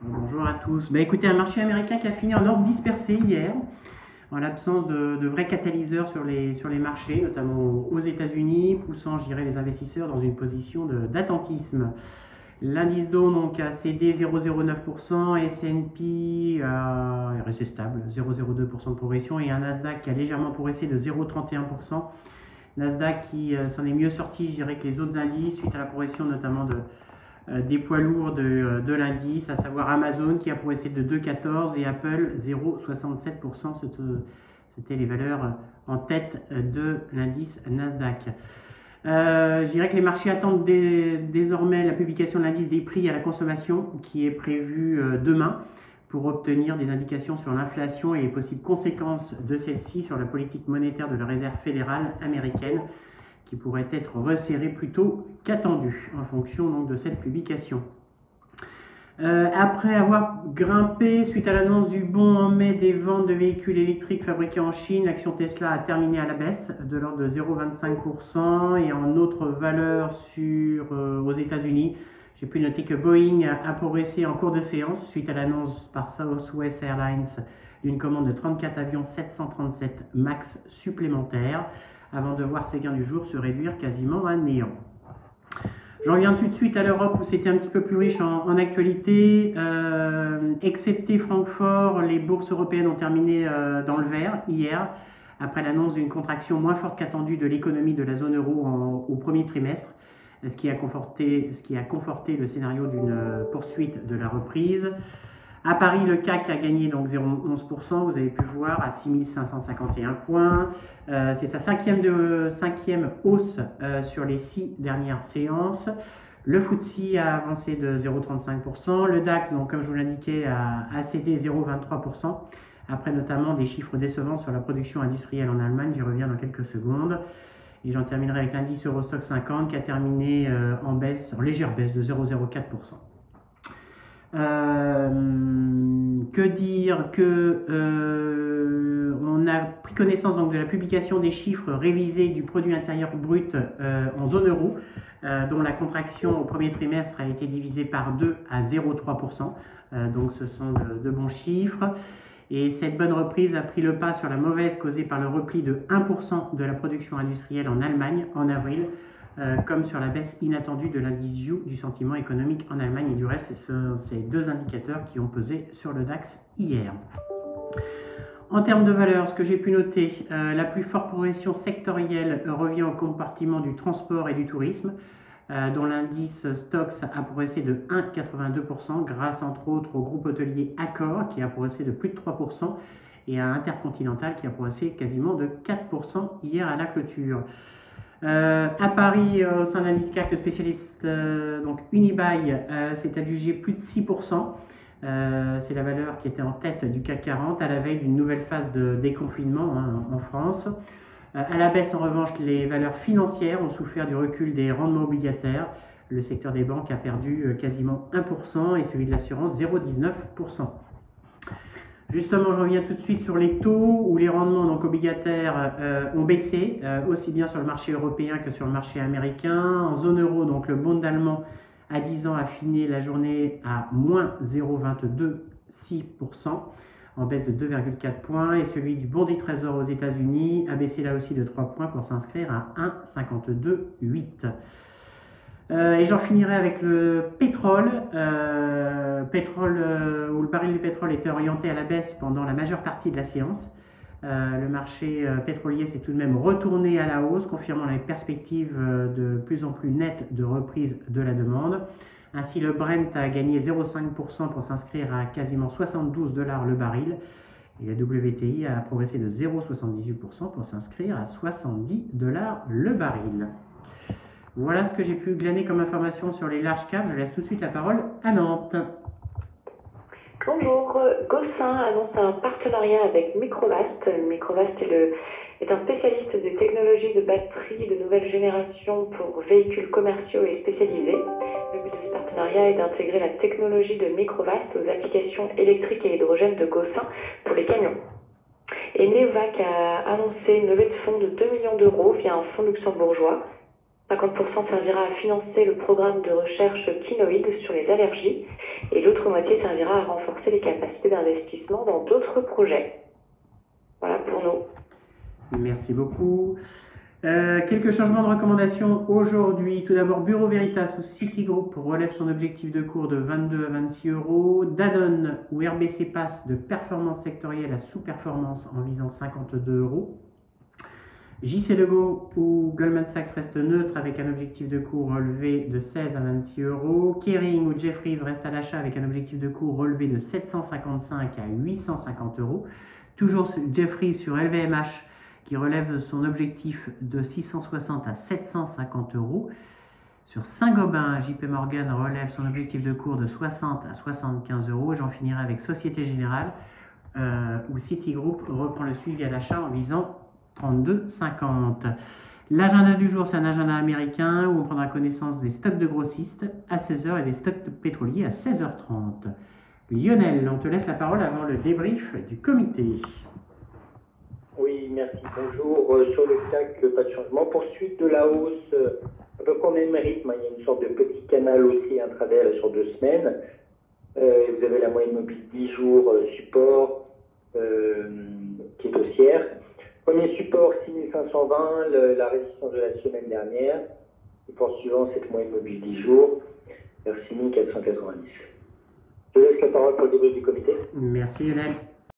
Bonjour à tous. Bah, écoutez, un marché américain qui a fini en ordre dispersé hier, en l'absence de, vrais catalyseurs sur les, sur les marchés, notamment aux États-Unis, poussant, je les investisseurs dans une position d'attentisme. L'indice Dow donc, a cédé 0,09%, S&P est resté stable, 0,02% de progression, et un Nasdaq qui a légèrement progressé de 0,31%. Nasdaq qui euh, s'en est mieux sorti, je dirais, que les autres indices, suite à la progression notamment de, euh, des poids lourds de, euh, de l'indice, à savoir Amazon qui a progressé de 2,14 et Apple 0,67%. C'était les valeurs en tête de l'indice Nasdaq. Euh, je dirais que les marchés attendent désormais la publication de l'indice des prix à la consommation qui est prévu demain pour obtenir des indications sur l'inflation et les possibles conséquences de celle-ci sur la politique monétaire de la Réserve fédérale américaine qui pourrait être resserré plutôt qu'attendu en fonction donc, de cette publication. Euh, après avoir grimpé suite à l'annonce du bon en mai des ventes de véhicules électriques fabriqués en Chine, l'action Tesla a terminé à la baisse de l'ordre de 0,25% et en autre valeur sur, euh, aux États-Unis. J'ai pu noter que Boeing a progressé en cours de séance suite à l'annonce par Southwest Airlines d'une commande de 34 avions 737 MAX supplémentaires avant de voir ses gains du jour se réduire quasiment à néant. J'en reviens tout de suite à l'Europe où c'était un petit peu plus riche en, actualité. Euh, excepté Francfort, les bourses européennes ont terminé euh, dans le vert hier, après l'annonce d'une contraction moins forte qu'attendue de l'économie de la zone euro au premier trimestre, ce qui, a conforté, ce qui a conforté le scénario d'une poursuite de la reprise. À Paris, le CAC a gagné donc 0,11%, vous avez pu voir, à 6551 points. Euh, c'est sa cinquième, de, cinquième hausse euh, sur les six dernières séances. Le FTSE a avancé de 0,35%. Le DAX, donc, comme je vous l'indiquais, a, cédé 0,23%, après notamment des chiffres décevants sur la production industrielle en Allemagne. J'y reviens dans quelques secondes. Et j'en terminerai avec l'indice Eurostock 50 qui a terminé euh, en baisse, en légère baisse de 0,04%. Euh, que dire que euh, on a pris connaissance donc de la publication des chiffres révisés du produit intérieur brut euh, en zone euro, dont la contraction au premier trimestre a été divisée par 2 à 0,3%. donc ce sont de, bons chiffres. Et cette bonne reprise a pris le pas sur la mauvaise causée par le repli de 1% de la production industrielle en Allemagne en avril, euh, comme sur la baisse inattendue de l'indice du sentiment économique en Allemagne. Et du reste, c'est ces deux indicateurs qui ont pesé sur le DAX hier. En termes de valeur, ce que j'ai pu noter, euh, la plus forte progression sectorielle revient au compartiment du transport et du tourisme, euh, dont l'indice Stox a progressé de 1,82% grâce entre autres au groupe hôtelier Accor qui a progressé de plus de 3% et à Intercontinental qui a progressé quasiment de 4% hier à la clôture. Euh, à Paris, euh, au sein d'un CAC, le spécialiste euh, donc Unibail s'est adjugé plus de 6%. c'est la valeur qui était en tête du CAC 40 à la veille d'une nouvelle phase de déconfinement hein, en France. à la baisse, en revanche, les valeurs financières ont souffert du recul des rendements obligataires. Le secteur des banques a perdu quasiment 1% et celui de l'assurance 0,19%. Justement, je reviens tout de suite sur les taux où les rendements donc, obligataires euh, ont baissé, euh, aussi bien sur le marché européen que sur le marché américain. En zone euro, donc le bond allemand à 10 ans a fini la journée à moins 0,226%, en baisse de 2,4 points, et celui du bond des trésors aux États-Unis a baissé là aussi de 3 points pour s'inscrire à 1,528. Euh, et j'en finirai avec le pétrole. Euh, pétrole euh, où le baril du pétrole était orienté à la baisse pendant la majeure partie de la séance. le marché pétrolier s'est tout de même retourné à la hausse, confirmant la perspective de plus en plus nette de reprise de la demande. Ainsi, le Brent a gagné 0,5% pour s'inscrire à quasiment 72 dollars le baril. Et la WTI a progressé de 0,78% pour s'inscrire à 70 dollars le baril. Voilà ce que j'ai pu glaner comme information sur les larges caps. Je laisse tout de suite la parole à Nantes. Bonjour, Gossin annonce un partenariat avec Microvast. Microvast est, un spécialiste de technologies de batterie de nouvelle génération pour véhicules commerciaux et spécialisés. Le but de ce partenariat est d'intégrer la technologie de Microvast aux applications électriques et hydrogène de Gossin pour les camions. Et Neovac a annoncé une levée de fonds de 2 millions d'euros via un fonds luxembourgeois 50% servira à financer le programme de recherche Kinoïd sur les allergies et l'autre moitié servira à renforcer les capacités d'investissement dans d'autres projets. Voilà pour nous. Merci beaucoup. Euh, quelques changements de recommandations aujourd'hui. Tout d'abord, Bureau Veritas ou Citigroup relève son objectif de cours de 22 à 26 euros. Danone ou RBC passe de performance sectorielle à sous-performance en visant 52 euros. JC Lego ou Goldman Sachs reste neutre avec un objectif de cours relevé de 16 à 26 euros. Kering ou Jeffries reste à l'achat avec un objectif de cours relevé de 755 à 850 euros. Toujours Jeffries sur LVMH qui relève son objectif de 660 à 750 euros. Sur Saint-Gobain, JP Morgan relève son objectif de cours de 60 à 75 euros. J'en finirai avec Société Générale, euh, où Citigroup reprend le suivi à l'achat en visant 32,50. L'agenda du jour, c'est un agenda américain où on prendra connaissance des stocks de grossistes à 16h et des stocks de pétroliers à 16h30. Lionel, on te laisse la parole avant le débrief du comité. Oui, merci. Bonjour. Euh, sur le CAC, pas de changement. Poursuite de la hausse, euh, à peu au même rythme. Il y a une sorte de petit canal aussi intraday sur deux semaines. Euh, vous avez la moyenne mobile 10 jours support qui est haussière. Premier support 6520, la résistance de la semaine dernière. Support suivant, cette moyenne mobile 10 jours vers 6490. Je laisse la parole pour le début du comité. Merci Lionel.